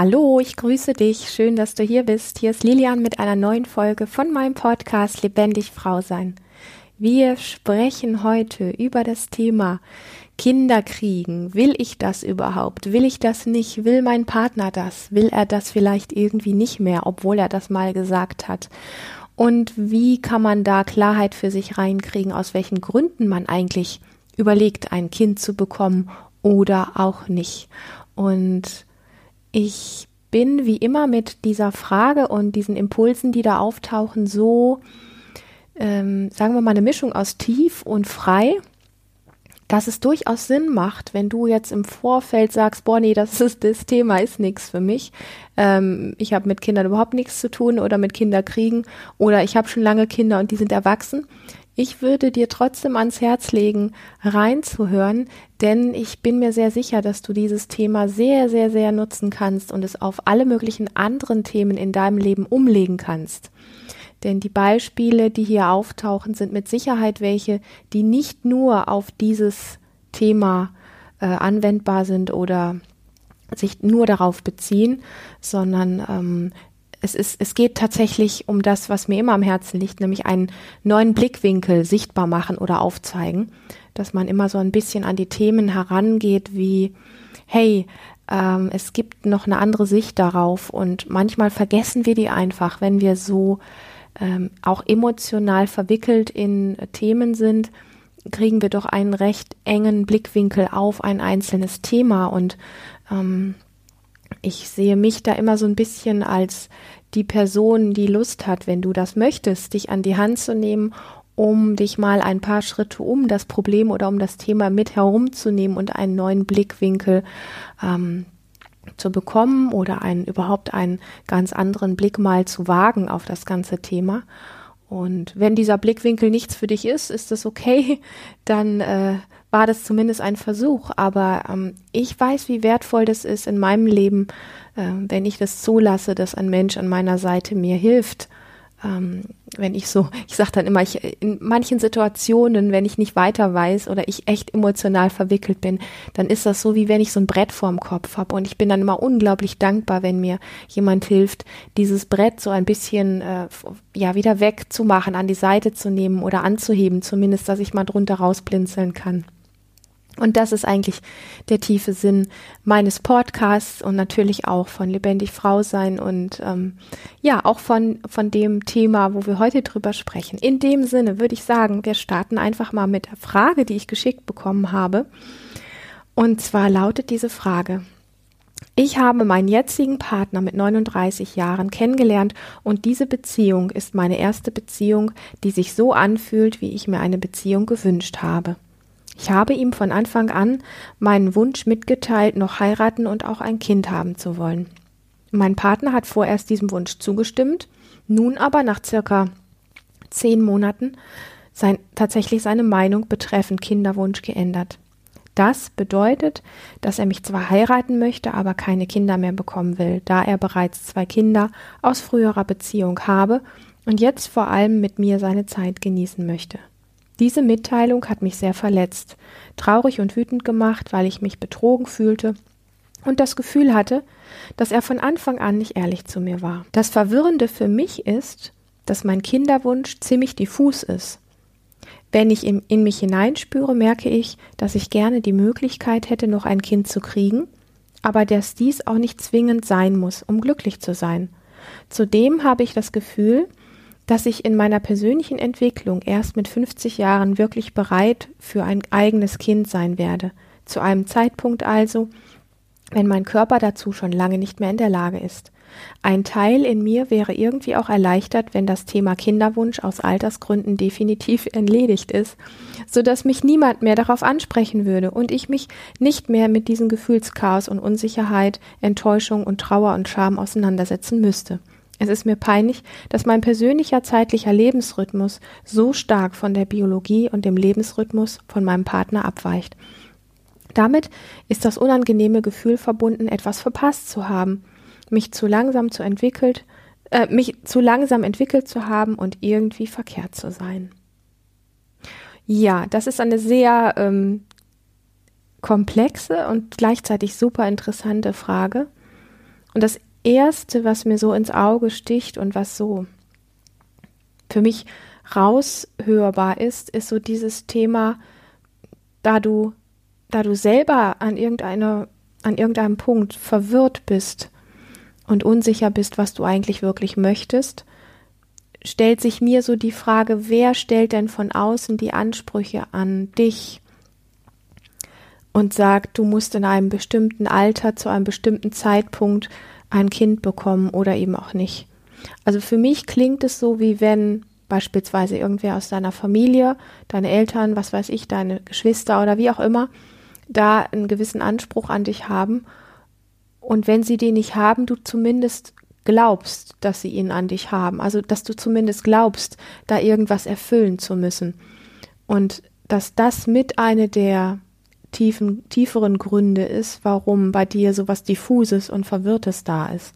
Hallo, ich grüße dich. Schön, dass du hier bist. Hier ist Lilian mit einer neuen Folge von meinem Podcast Lebendig Frau sein. Wir sprechen heute über das Thema Kinder kriegen. Will ich das überhaupt? Will ich das nicht? Will mein Partner das? Will er das vielleicht irgendwie nicht mehr, obwohl er das mal gesagt hat? Und wie kann man da Klarheit für sich reinkriegen, aus welchen Gründen man eigentlich überlegt, ein Kind zu bekommen oder auch nicht? Und ich bin wie immer mit dieser Frage und diesen Impulsen, die da auftauchen, so, ähm, sagen wir mal, eine Mischung aus tief und frei, dass es durchaus Sinn macht, wenn du jetzt im Vorfeld sagst, boah, nee, das ist das Thema ist nichts für mich. Ähm, ich habe mit Kindern überhaupt nichts zu tun oder mit Kinderkriegen oder ich habe schon lange Kinder und die sind erwachsen. Ich würde dir trotzdem ans Herz legen, reinzuhören, denn ich bin mir sehr sicher, dass du dieses Thema sehr, sehr, sehr nutzen kannst und es auf alle möglichen anderen Themen in deinem Leben umlegen kannst. Denn die Beispiele, die hier auftauchen, sind mit Sicherheit welche, die nicht nur auf dieses Thema äh, anwendbar sind oder sich nur darauf beziehen, sondern ähm, es, ist, es geht tatsächlich um das, was mir immer am Herzen liegt, nämlich einen neuen Blickwinkel sichtbar machen oder aufzeigen, dass man immer so ein bisschen an die Themen herangeht wie, hey, ähm, es gibt noch eine andere Sicht darauf. Und manchmal vergessen wir die einfach, wenn wir so ähm, auch emotional verwickelt in Themen sind, kriegen wir doch einen recht engen Blickwinkel auf ein einzelnes Thema. Und ähm, ich sehe mich da immer so ein bisschen als die Person, die Lust hat, wenn du das möchtest, dich an die Hand zu nehmen, um dich mal ein paar Schritte um das Problem oder um das Thema mit herumzunehmen und einen neuen Blickwinkel ähm, zu bekommen oder einen überhaupt einen ganz anderen Blick mal zu wagen auf das ganze Thema. Und wenn dieser Blickwinkel nichts für dich ist, ist das okay, dann äh, war das zumindest ein Versuch. Aber ähm, ich weiß, wie wertvoll das ist in meinem Leben, äh, wenn ich das zulasse, dass ein Mensch an meiner Seite mir hilft ähm, wenn ich so, ich sage dann immer, ich, in manchen Situationen, wenn ich nicht weiter weiß oder ich echt emotional verwickelt bin, dann ist das so, wie wenn ich so ein Brett vorm Kopf habe. Und ich bin dann immer unglaublich dankbar, wenn mir jemand hilft, dieses Brett so ein bisschen äh, ja wieder wegzumachen, an die Seite zu nehmen oder anzuheben, zumindest, dass ich mal drunter rausblinzeln kann. Und das ist eigentlich der tiefe Sinn meines Podcasts und natürlich auch von Lebendig Frau sein und ähm, ja, auch von, von dem Thema, wo wir heute drüber sprechen. In dem Sinne würde ich sagen, wir starten einfach mal mit der Frage, die ich geschickt bekommen habe. Und zwar lautet diese Frage. Ich habe meinen jetzigen Partner mit 39 Jahren kennengelernt und diese Beziehung ist meine erste Beziehung, die sich so anfühlt, wie ich mir eine Beziehung gewünscht habe. Ich habe ihm von Anfang an meinen Wunsch mitgeteilt, noch heiraten und auch ein Kind haben zu wollen. Mein Partner hat vorerst diesem Wunsch zugestimmt, nun aber nach circa zehn Monaten sein, tatsächlich seine Meinung betreffend Kinderwunsch geändert. Das bedeutet, dass er mich zwar heiraten möchte, aber keine Kinder mehr bekommen will, da er bereits zwei Kinder aus früherer Beziehung habe und jetzt vor allem mit mir seine Zeit genießen möchte. Diese Mitteilung hat mich sehr verletzt, traurig und wütend gemacht, weil ich mich betrogen fühlte und das Gefühl hatte, dass er von Anfang an nicht ehrlich zu mir war. Das Verwirrende für mich ist, dass mein Kinderwunsch ziemlich diffus ist. Wenn ich in, mich hineinspüre, merke ich, dass ich gerne die Möglichkeit hätte, noch ein Kind zu kriegen, aber dass dies auch nicht zwingend sein muss, um glücklich zu sein. Zudem habe ich das Gefühl, dass ich in meiner persönlichen Entwicklung erst mit 50 Jahren wirklich bereit für ein eigenes Kind sein werde. Zu einem Zeitpunkt also, wenn mein Körper dazu schon lange nicht mehr in der Lage ist. Ein Teil in mir wäre irgendwie auch erleichtert, wenn das Thema Kinderwunsch aus Altersgründen definitiv erledigt ist, so dass mich niemand mehr darauf ansprechen würde und ich mich nicht mehr mit diesem Gefühlschaos und Unsicherheit, Enttäuschung und Trauer und Scham auseinandersetzen müsste. Es ist mir peinlich, dass mein persönlicher zeitlicher Lebensrhythmus so stark von der Biologie und dem Lebensrhythmus von meinem Partner abweicht. Damit ist das unangenehme Gefühl verbunden, etwas verpasst zu haben, mich zu langsam zu entwickelt, äh, mich zu langsam entwickelt zu haben und irgendwie verkehrt zu sein. Ja, das ist eine sehr ähm, komplexe und gleichzeitig super interessante Frage. Und das Erste, was mir so ins Auge sticht und was so für mich raushörbar ist, ist so dieses Thema, da du, da du selber an irgendeiner, an irgendeinem Punkt verwirrt bist und unsicher bist, was du eigentlich wirklich möchtest, stellt sich mir so die Frage, wer stellt denn von außen die Ansprüche an dich und sagt, du musst in einem bestimmten Alter zu einem bestimmten Zeitpunkt ein Kind bekommen oder eben auch nicht. Also für mich klingt es so, wie wenn beispielsweise irgendwer aus deiner Familie, deine Eltern, was weiß ich, deine Geschwister oder wie auch immer, da einen gewissen Anspruch an dich haben. Und wenn sie den nicht haben, du zumindest glaubst, dass sie ihn an dich haben. Also, dass du zumindest glaubst, da irgendwas erfüllen zu müssen. Und dass das mit eine der tiefen, tieferen Gründe ist, warum bei dir so was Diffuses und Verwirrtes da ist.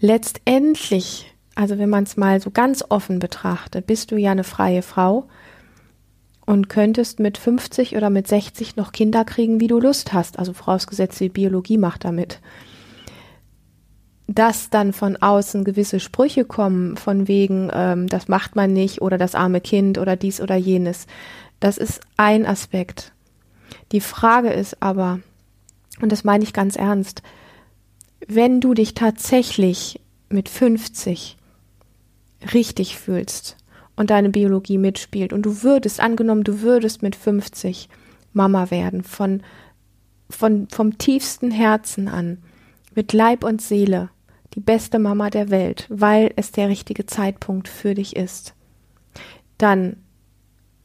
Letztendlich also wenn man es mal so ganz offen betrachtet, bist du ja eine freie Frau und könntest mit 50 oder mit 60 noch Kinder kriegen, wie du Lust hast. Also vorausgesetzt, die Biologie macht damit. Dass dann von außen gewisse Sprüche kommen, von wegen, ähm, das macht man nicht oder das arme Kind oder dies oder jenes, das ist ein Aspekt. Die Frage ist aber, und das meine ich ganz ernst, wenn du dich tatsächlich mit 50 richtig fühlst und deine Biologie mitspielt und du würdest, angenommen, du würdest mit 50 Mama werden, von, von, vom tiefsten Herzen an, mit Leib und Seele, die beste Mama der Welt, weil es der richtige Zeitpunkt für dich ist, dann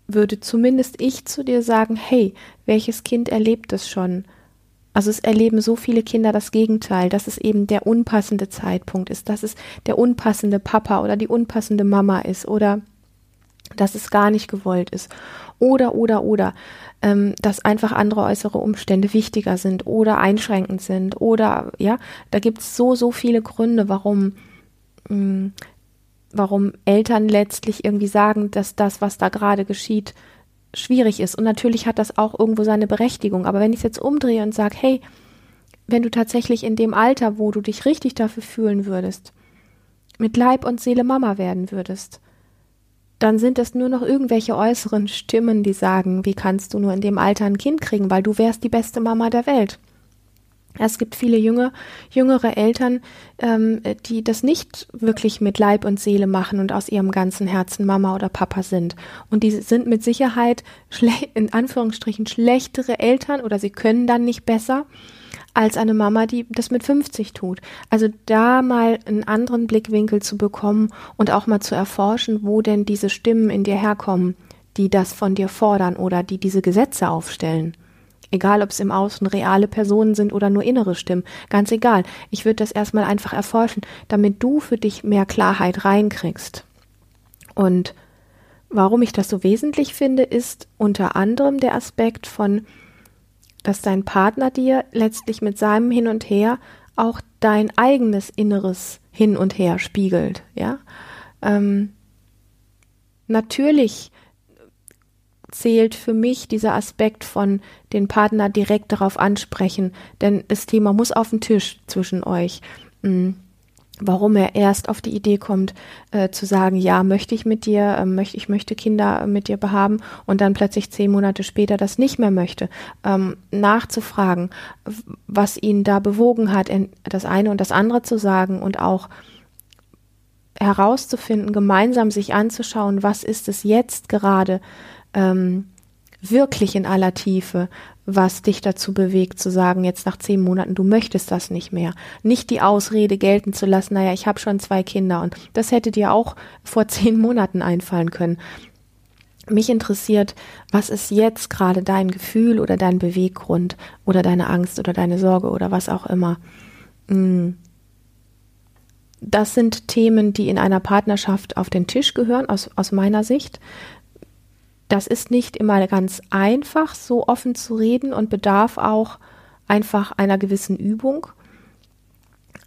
würde zumindest ich zu dir sagen, hey, welches Kind erlebt es schon? Also es erleben so viele Kinder das Gegenteil, dass es eben der unpassende Zeitpunkt ist, dass es der unpassende Papa oder die unpassende Mama ist oder dass es gar nicht gewollt ist oder oder oder ähm, dass einfach andere äußere Umstände wichtiger sind oder einschränkend sind oder ja, da gibt es so so viele Gründe, warum mh, hm, warum Eltern letztlich irgendwie sagen, dass das, was da gerade geschieht, schwierig ist. Und natürlich hat das auch irgendwo seine Berechtigung. Aber wenn ich es jetzt umdrehe und sage, hey, wenn du tatsächlich in dem Alter, wo du dich richtig dafür fühlen würdest, mit Leib und Seele Mama werden würdest, dann sind es nur noch irgendwelche äußeren Stimmen, die sagen, wie kannst du nur in dem Alter ein Kind kriegen, weil du wärst die beste Mama der Welt. Es gibt viele junge, jüngere Eltern, ähm, die das nicht wirklich mit Leib und Seele machen und aus ihrem ganzen Herzen Mama oder Papa sind. Und die sind mit Sicherheit in Anführungsstrichen schlechtere Eltern oder sie können dann nicht besser als eine Mama, die das mit 50 tut. Also da mal einen anderen Blickwinkel zu bekommen und auch mal zu erforschen, wo denn diese Stimmen in dir herkommen, die das von dir fordern oder die diese Gesetze aufstellen. Egal, ob es im Außen reale Personen sind oder nur innere Stimmen. Ganz egal. Ich würde das erstmal einfach erforschen, damit du für dich mehr Klarheit reinkriegst. Und warum ich das so wesentlich finde, ist unter anderem der Aspekt von, dass dein Partner dir letztlich mit seinem Hin und Her auch dein eigenes inneres Hin und Her spiegelt, ja. Ähm, natürlich zählt für mich dieser Aspekt von den Partner direkt darauf ansprechen, denn das Thema muss auf den Tisch zwischen euch. Hm. Warum er erst auf die Idee kommt, äh, zu sagen, ja, möchte ich mit dir, äh, möchte ich möchte Kinder mit dir behaben und dann plötzlich zehn Monate später das nicht mehr möchte, ähm, nachzufragen, was ihn da bewogen hat, das eine und das andere zu sagen und auch herauszufinden, gemeinsam sich anzuschauen, was ist es jetzt gerade, ähm, wirklich in aller Tiefe, was dich dazu bewegt, zu sagen, jetzt nach zehn Monaten, du möchtest das nicht mehr. Nicht die Ausrede gelten zu lassen, naja, ich habe schon zwei Kinder und das hätte dir auch vor zehn Monaten einfallen können. Mich interessiert, was ist jetzt gerade dein Gefühl oder dein Beweggrund oder deine Angst oder deine Sorge oder was auch immer. Hm. Das sind Themen, die in einer Partnerschaft auf den Tisch gehören, aus, aus meiner Sicht. Das ist nicht immer ganz einfach, so offen zu reden und bedarf auch einfach einer gewissen Übung.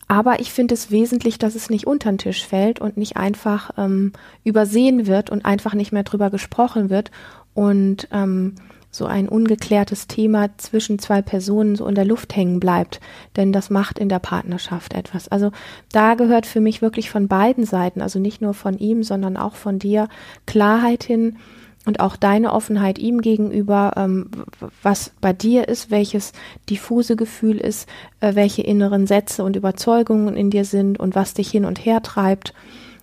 Aber ich finde es wesentlich, dass es nicht unter den Tisch fällt und nicht einfach ähm, übersehen wird und einfach nicht mehr drüber gesprochen wird und ähm, so ein ungeklärtes Thema zwischen zwei Personen so in der Luft hängen bleibt, denn das macht in der Partnerschaft etwas. Also da gehört für mich wirklich von beiden Seiten, also nicht nur von ihm, sondern auch von dir, Klarheit hin und auch deine Offenheit ihm gegenüber, ähm, was bei dir ist, welches diffuse Gefühl ist, äh, welche inneren Sätze und Überzeugungen in dir sind und was dich hin und her treibt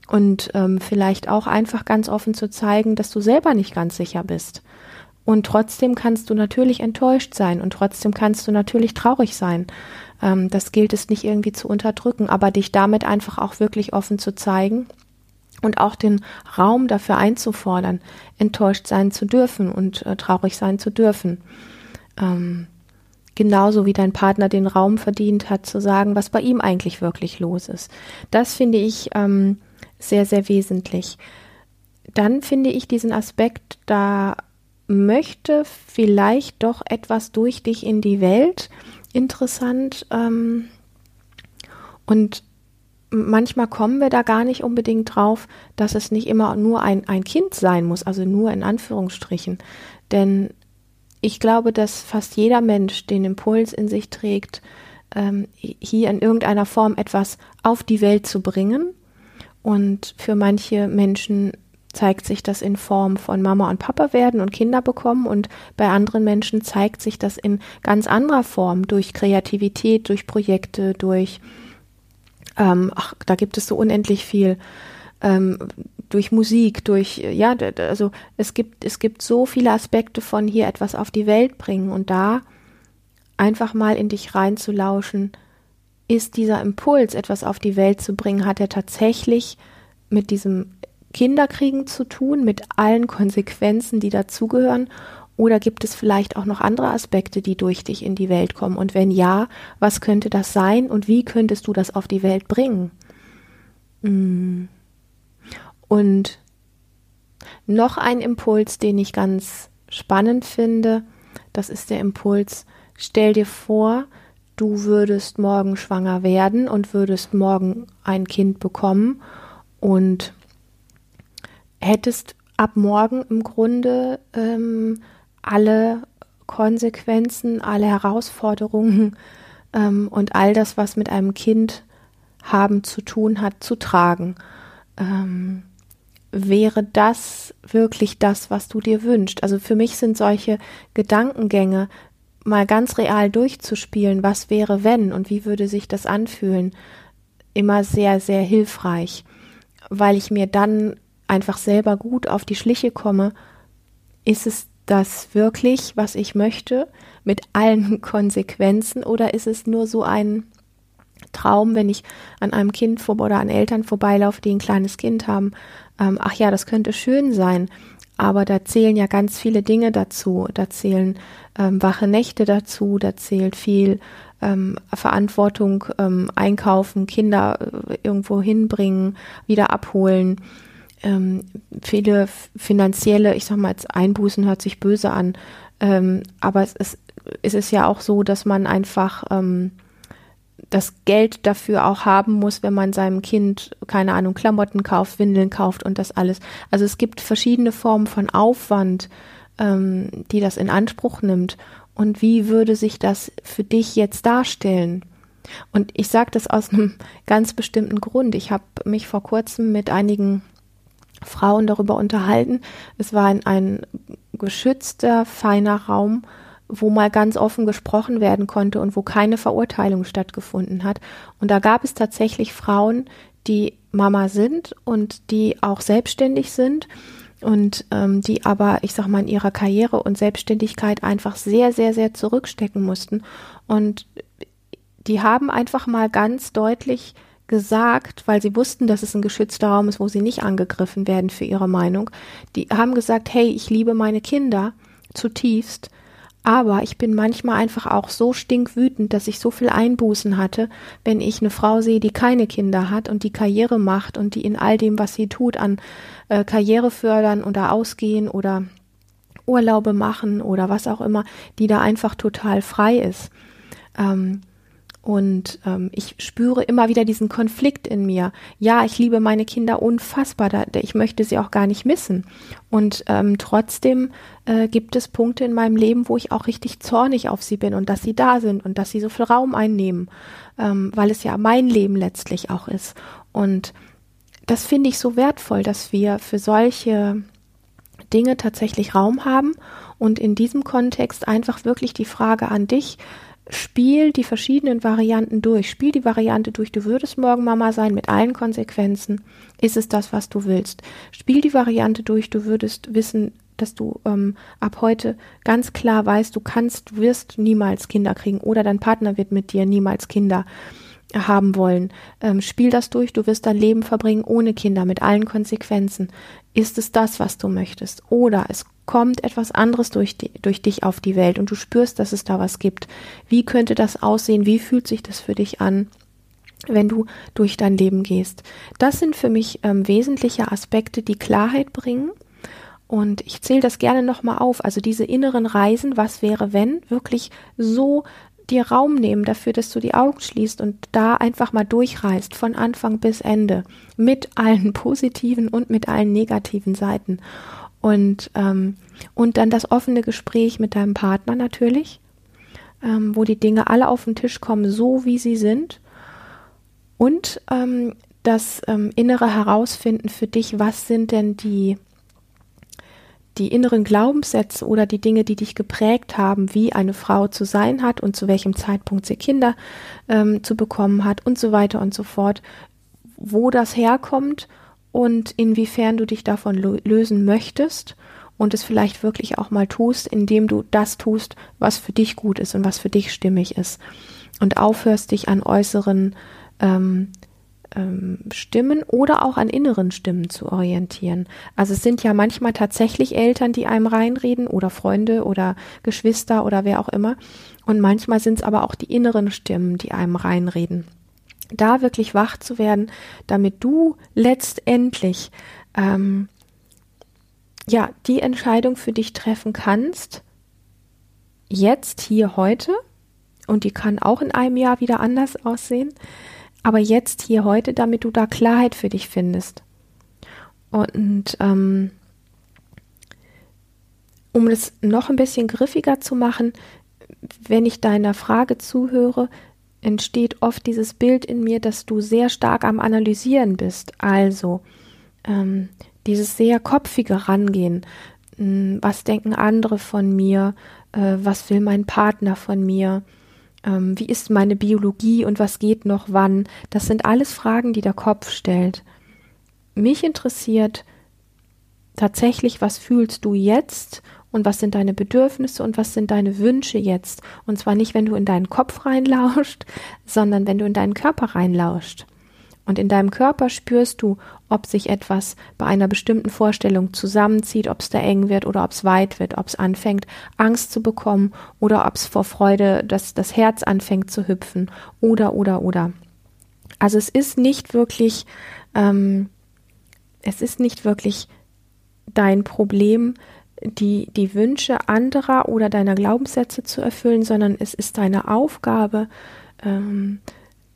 und ähm, vielleicht auch einfach ganz offen zu zeigen, dass du selber nicht ganz sicher bist. Und trotzdem kannst du natürlich enttäuscht sein und trotzdem kannst du natürlich traurig sein. Ähm, das gilt es nicht irgendwie zu unterdrücken, aber dich damit einfach auch wirklich offen zu zeigen und auch den Raum dafür einzufordern, enttäuscht sein zu dürfen und äh, traurig sein zu dürfen. Ähm, genauso wie dein Partner den Raum verdient hat, zu sagen, was bei ihm eigentlich wirklich los ist. Das finde ich ähm, sehr, sehr wesentlich. Dann finde ich diesen Aspekt, da möchte vielleicht doch etwas durch dich in die Welt interessant. Ähm, und manchmal kommen wir da gar nicht unbedingt drauf, dass es nicht immer nur ein, ein Kind sein muss, also nur in Anführungsstrichen. Denn ich glaube, dass fast jeder Mensch den Impuls in sich trägt, ähm, hier in irgendeiner Form etwas auf die Welt zu bringen. Und für manche Menschen zeigt sich das in Form von Mama und Papa werden und Kinder bekommen und bei anderen Menschen zeigt sich das in ganz anderer Form durch Kreativität, durch Projekte, durch ähm, ach, da gibt es so unendlich viel ähm, durch Musik, durch ja, also es gibt es gibt so viele Aspekte von hier etwas auf die Welt bringen und da einfach mal in dich reinzulauschen, ist dieser Impuls, etwas auf die Welt zu bringen, hat er tatsächlich mit diesem Kinderkriegen zu tun, mit allen Konsequenzen, die dazugehören? Oder gibt es vielleicht auch noch andere Aspekte, die durch dich in die Welt kommen? Und wenn ja, was könnte das sein und wie könntest du das auf die Welt bringen? Mm. Und noch ein Impuls, den ich ganz spannend finde, das ist der Impuls, stell dir vor, du würdest morgen schwanger werden und würdest morgen ein Kind bekommen und hättest ab morgen im Grunde ähm, alle Konsequenzen, alle Herausforderungen ähm, und all das, was mit einem Kind haben zu tun hat, zu tragen. Ähm, wäre das wirklich das, was du dir wünschst? Also für mich sind solche Gedankengänge mal ganz real durchzuspielen, was wäre wenn und wie würde sich das anfühlen, immer sehr, sehr hilfreich, weil ich mir dann einfach selber gut auf die Schliche komme, ist es das wirklich, was ich möchte, mit allen Konsequenzen, oder ist es nur so ein Traum, wenn ich an einem Kind vor oder an Eltern vorbeilaufe, die ein kleines Kind haben? Ähm, ach ja, das könnte schön sein, aber da zählen ja ganz viele Dinge dazu. Da zählen ähm, wache Nächte dazu, da zählt viel ähm, Verantwortung, ähm, einkaufen, Kinder äh, irgendwo hinbringen, wieder abholen. Ähm, viele finanzielle, ich sag mal jetzt Einbußen hört sich böse an, ähm, aber es ist, es ist ja auch so, dass man einfach ähm, das Geld dafür auch haben muss, wenn man seinem Kind, keine Ahnung, Klamotten kauft, Windeln kauft und das alles. Also es gibt verschiedene Formen von Aufwand, ähm, die das in Anspruch nimmt. Und wie würde sich das für dich jetzt darstellen? Und ich sage das aus einem ganz bestimmten Grund. Ich habe mich vor kurzem mit einigen Frauen darüber unterhalten. Es war ein, ein geschützter, feiner Raum, wo mal ganz offen gesprochen werden konnte und wo keine Verurteilung stattgefunden hat. Und da gab es tatsächlich Frauen, die Mama sind und die auch selbstständig sind und ähm, die aber, ich sag mal, in ihrer Karriere und Selbstständigkeit einfach sehr, sehr, sehr zurückstecken mussten. Und die haben einfach mal ganz deutlich gesagt, weil sie wussten, dass es ein geschützter Raum ist, wo sie nicht angegriffen werden für ihre Meinung. Die haben gesagt, hey, ich liebe meine Kinder zutiefst, aber ich bin manchmal einfach auch so stinkwütend, dass ich so viel Einbußen hatte, wenn ich eine Frau sehe, die keine Kinder hat und die Karriere macht und die in all dem, was sie tut, an äh, Karriere fördern oder ausgehen oder Urlaube machen oder was auch immer, die da einfach total frei ist. Ähm, Und ähm, ich spüre immer wieder diesen Konflikt in mir. Ja, ich liebe meine Kinder unfassbar, da, ich möchte sie auch gar nicht missen. Und ähm, trotzdem äh, gibt es Punkte in meinem Leben, wo ich auch richtig zornig auf sie bin und dass sie da sind und dass sie so viel Raum einnehmen, ähm, weil es ja mein Leben letztlich auch ist. Und das finde ich so wertvoll, dass wir für solche Dinge tatsächlich Raum haben und in diesem Kontext einfach wirklich die Frage an dich, spiel die verschiedenen Varianten durch. Spiel die Variante durch, du würdest morgen Mama sein mit allen Konsequenzen. Ist es das, was du willst? Spiel die Variante durch, du würdest wissen, dass du ähm, ab heute ganz klar weißt, du kannst, du wirst niemals Kinder kriegen oder dein Partner wird mit dir niemals Kinder haben wollen. Ähm, spiel das durch, du wirst dein Leben verbringen ohne Kinder, mit allen Konsequenzen. Ist es das, was du möchtest? Oder es kommt etwas anderes durch, die, durch dich auf die Welt und du spürst, dass es da was gibt. Wie könnte das aussehen? Wie fühlt sich das für dich an? wenn du durch dein Leben gehst. Das sind für mich ähm, wesentliche Aspekte, die Klarheit bringen. Und ich zähle das gerne nochmal auf. Also diese inneren Reisen, was wäre, wenn, wirklich so dir Raum nehmen dafür, dass du die Augen schließt und da einfach mal durchreist, von Anfang bis Ende, mit allen positiven und mit allen negativen Seiten. Und, ähm, und dann das offene Gespräch mit deinem Partner natürlich, ähm, wo die Dinge alle auf den Tisch kommen, so wie sie sind. Und ähm, das ähm, innere Herausfinden für dich, was sind denn die, die inneren Glaubenssätze oder die Dinge, die dich geprägt haben, wie eine Frau zu sein hat und zu welchem Zeitpunkt sie Kinder ähm, zu bekommen hat und so weiter und so fort, wo das herkommt und inwiefern du dich davon lösen möchtest und es vielleicht wirklich auch mal tust, indem du das tust, was für dich gut ist und was für dich stimmig ist und aufhörst, dich an äußeren ähm, ähm, Stimmen oder auch an inneren Stimmen zu orientieren. Also es sind ja manchmal tatsächlich Eltern, die einem reinreden oder Freunde oder Geschwister oder wer auch immer. Und manchmal sind es aber auch die inneren Stimmen, die einem reinreden da wirklich wach zu werden, damit du letztendlich ähm, ja die Entscheidung für dich treffen kannst, jetzt hier heute, und die kann auch in einem Jahr wieder anders aussehen, aber jetzt hier heute, damit du da Klarheit für dich findest. Und ähm, um das noch ein bisschen griffiger zu machen, wenn ich deiner Frage zuhöre, entsteht oft dieses Bild in mir, dass du sehr stark am Analysieren bist. Also ähm, dieses sehr kopfige Rangehen. Hm, was denken andere von mir? Äh, was will mein Partner von mir? Ähm, wie ist meine Biologie und was geht noch wann? Das sind alles Fragen, die der Kopf stellt. Mich interessiert tatsächlich, was fühlst du jetzt und was sind deine Bedürfnisse und was sind deine Wünsche jetzt. Und zwar nicht, wenn du in deinen Kopf reinlauscht, sondern wenn du in deinen Körper reinlauscht. Und in deinem Körper spürst du, ob sich etwas bei einer bestimmten Vorstellung zusammenzieht, ob es da eng wird oder ob es weit wird, ob es anfängt, Angst zu bekommen oder ob es vor Freude, dass das Herz anfängt zu hüpfen oder, oder, oder. Also es ist nicht wirklich, ähm, es ist nicht wirklich dein Problem, die, die Wünsche anderer oder deiner Glaubenssätze zu erfüllen, sondern es ist deine Aufgabe, ähm,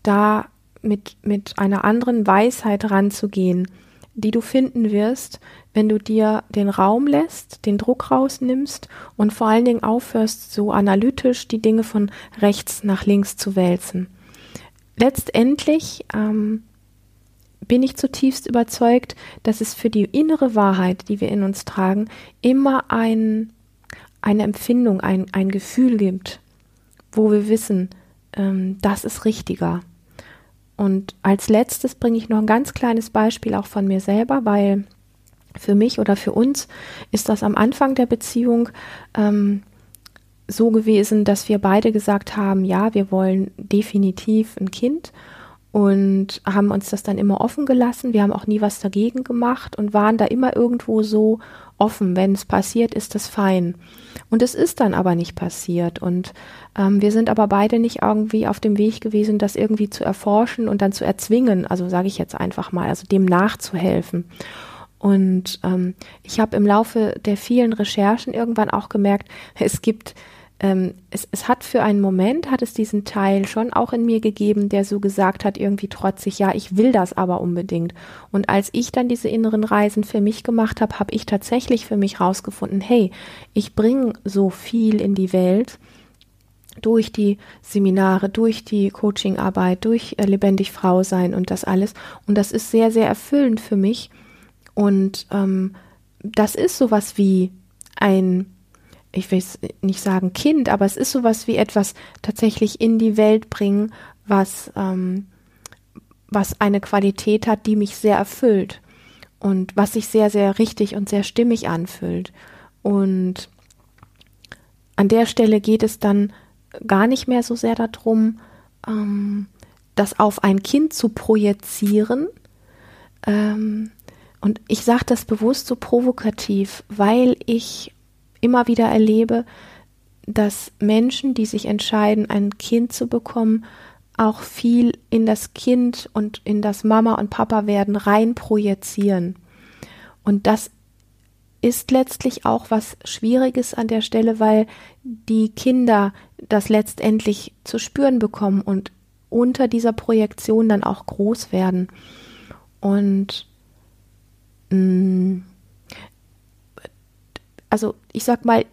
da mit, mit einer anderen Weisheit ranzugehen, die du finden wirst, wenn du dir den Raum lässt, den Druck rausnimmst und vor allen Dingen aufhörst, so analytisch die Dinge von rechts nach links zu wälzen. Letztendlich ähm, bin ich zutiefst überzeugt, dass es für die innere Wahrheit, die wir in uns tragen, immer ein, eine Empfindung, ein, ein Gefühl gibt, wo wir wissen, ähm, das ist richtiger. Und als letztes bringe ich noch ein ganz kleines Beispiel auch von mir selber, weil für mich oder für uns ist das am Anfang der Beziehung ähm, so gewesen, dass wir beide gesagt haben, ja, wir wollen definitiv ein Kind und haben uns das dann immer offen gelassen. Wir haben auch nie was dagegen gemacht und waren da immer irgendwo so offen. Wenn es passiert, ist das fein. Und es ist dann aber nicht passiert. Und ähm, wir sind aber beide nicht irgendwie auf dem Weg gewesen, das irgendwie zu erforschen und dann zu erzwingen. Also sage ich jetzt einfach mal, also dem nachzuhelfen. Und ähm, ich habe im Laufe der vielen Recherchen irgendwann auch gemerkt, es gibt ähm, es, es hat für einen Moment, hat es diesen Teil schon auch in mir gegeben, der so gesagt hat, irgendwie trotzig, ja, ich will das aber unbedingt. Und als ich dann diese inneren Reisen für mich gemacht habe, habe ich tatsächlich für mich rausgefunden, hey, ich bringe so viel in die Welt durch die Seminare, durch die Coachingarbeit, durch äh, lebendig Frau sein und das alles. Und das ist sehr, sehr erfüllend für mich. Und ähm, das ist sowas wie ein ich will nicht sagen Kind, aber es ist sowas wie etwas tatsächlich in die Welt bringen, was, ähm, was eine Qualität hat, die mich sehr erfüllt und was sich sehr, sehr richtig und sehr stimmig anfühlt. Und an der Stelle geht es dann gar nicht mehr so sehr darum, ähm, das auf ein Kind zu projizieren. Ähm, und ich sage das bewusst so provokativ, weil ich immer wieder erlebe, dass Menschen, die sich entscheiden, ein Kind zu bekommen, auch viel in das Kind und in das Mama und Papa werden rein projizieren. Und das ist letztlich auch was Schwieriges an der Stelle, weil die Kinder das letztendlich zu spüren bekommen und unter dieser Projektion dann auch groß werden. Und mh, mm, also ich sag mal,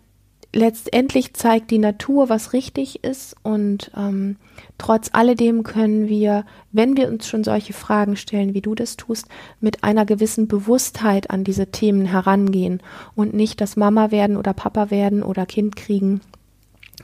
letztendlich zeigt die Natur, was richtig ist und ähm, trotz alledem können wir, wenn wir uns schon solche Fragen stellen, wie du das tust, mit einer gewissen Bewusstheit an diese Themen herangehen und nicht das Mama werden oder Papa werden oder Kind kriegen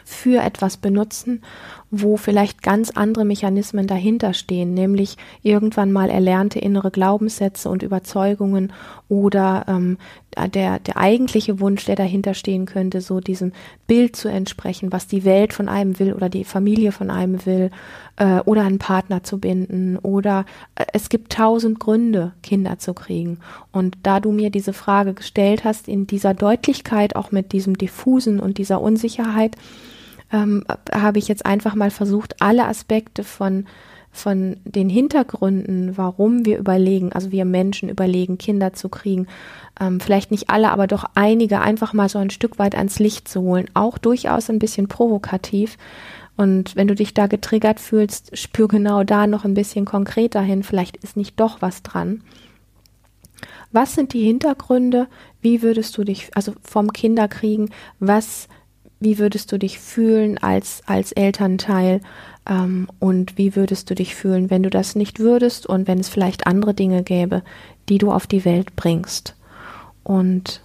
für etwas benutzen, wo vielleicht ganz andere Mechanismen dahinter stehen, nämlich irgendwann mal erlernte innere Glaubenssätze und Überzeugungen oder ähm, der, der eigentliche Wunsch, der dahinter stehen könnte, so diesem Bild zu entsprechen, was die Welt von einem will oder die Familie von einem will äh, oder einen Partner zu binden oder äh, es gibt tausend Gründe, Kinder zu kriegen. Und da du mir diese Frage gestellt hast, in dieser Deutlichkeit, auch mit diesem diffusen und dieser Unsicherheit, ähm, habe ich jetzt einfach mal versucht, alle Aspekte von von den Hintergründen, warum wir überlegen, also wir Menschen überlegen, Kinder zu kriegen, ähm, vielleicht nicht alle, aber doch einige einfach mal so ein Stück weit ans Licht zu holen, auch durchaus ein bisschen provokativ. Und wenn du dich da getriggert fühlst, spür genau da noch ein bisschen konkreter hin, vielleicht ist nicht doch was dran. Was sind die Hintergründe? Wie würdest du dich, also vom Kinderkriegen, was wie würdest du dich fühlen als, als Elternteil ähm, und wie würdest du dich fühlen, wenn du das nicht würdest und wenn es vielleicht andere Dinge gäbe, die du auf die Welt bringst. Und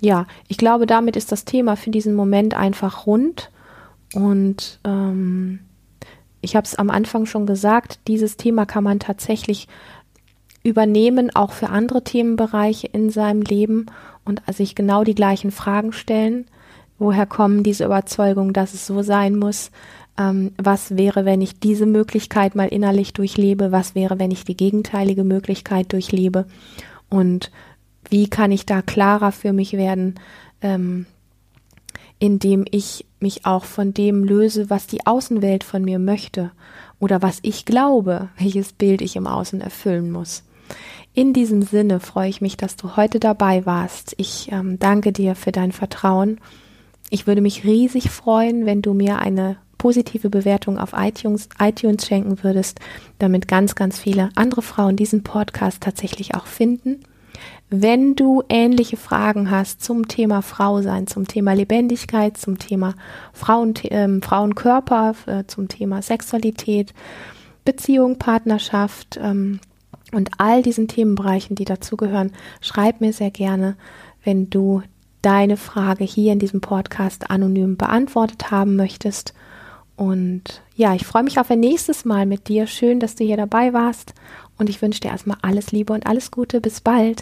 ja, ich glaube, damit ist das Thema für diesen Moment einfach rund. Und ähm, ich habe es am Anfang schon gesagt, dieses Thema kann man tatsächlich übernehmen, auch für andere Themenbereiche in seinem Leben und sich genau die gleichen Fragen stellen. Woher kommen diese Überzeugungen, dass es so sein muss? Ähm, was wäre, wenn ich diese Möglichkeit mal innerlich durchlebe? Was wäre, wenn ich die gegenteilige Möglichkeit durchlebe? Und wie kann ich da klarer für mich werden, ähm, indem ich mich auch von dem löse, was die Außenwelt von mir möchte oder was ich glaube, welches Bild ich im Außen erfüllen muss. In diesem Sinne freue ich mich, dass du heute dabei warst. Ich ähm, danke dir für dein Vertrauen. Ich würde mich riesig freuen, wenn du mir eine positive Bewertung auf iTunes, iTunes schenken würdest, damit ganz, ganz viele andere Frauen diesen Podcast tatsächlich auch finden. Wenn du ähnliche Fragen hast zum Thema Frau sein, zum Thema Lebendigkeit, zum Thema Frauen, äh, Frauenkörper, äh, zum Thema Sexualität, Beziehung, Partnerschaft, ähm, und all diesen Themenbereichen, die dazugehören, schreib mir sehr gerne, wenn du deine Frage hier in diesem Podcast anonym beantwortet haben möchtest. Und ja, ich freue mich auf ein nächstes Mal mit dir. Schön, dass du hier dabei warst. Und ich wünsche dir erstmal alles Liebe und alles Gute. Bis bald.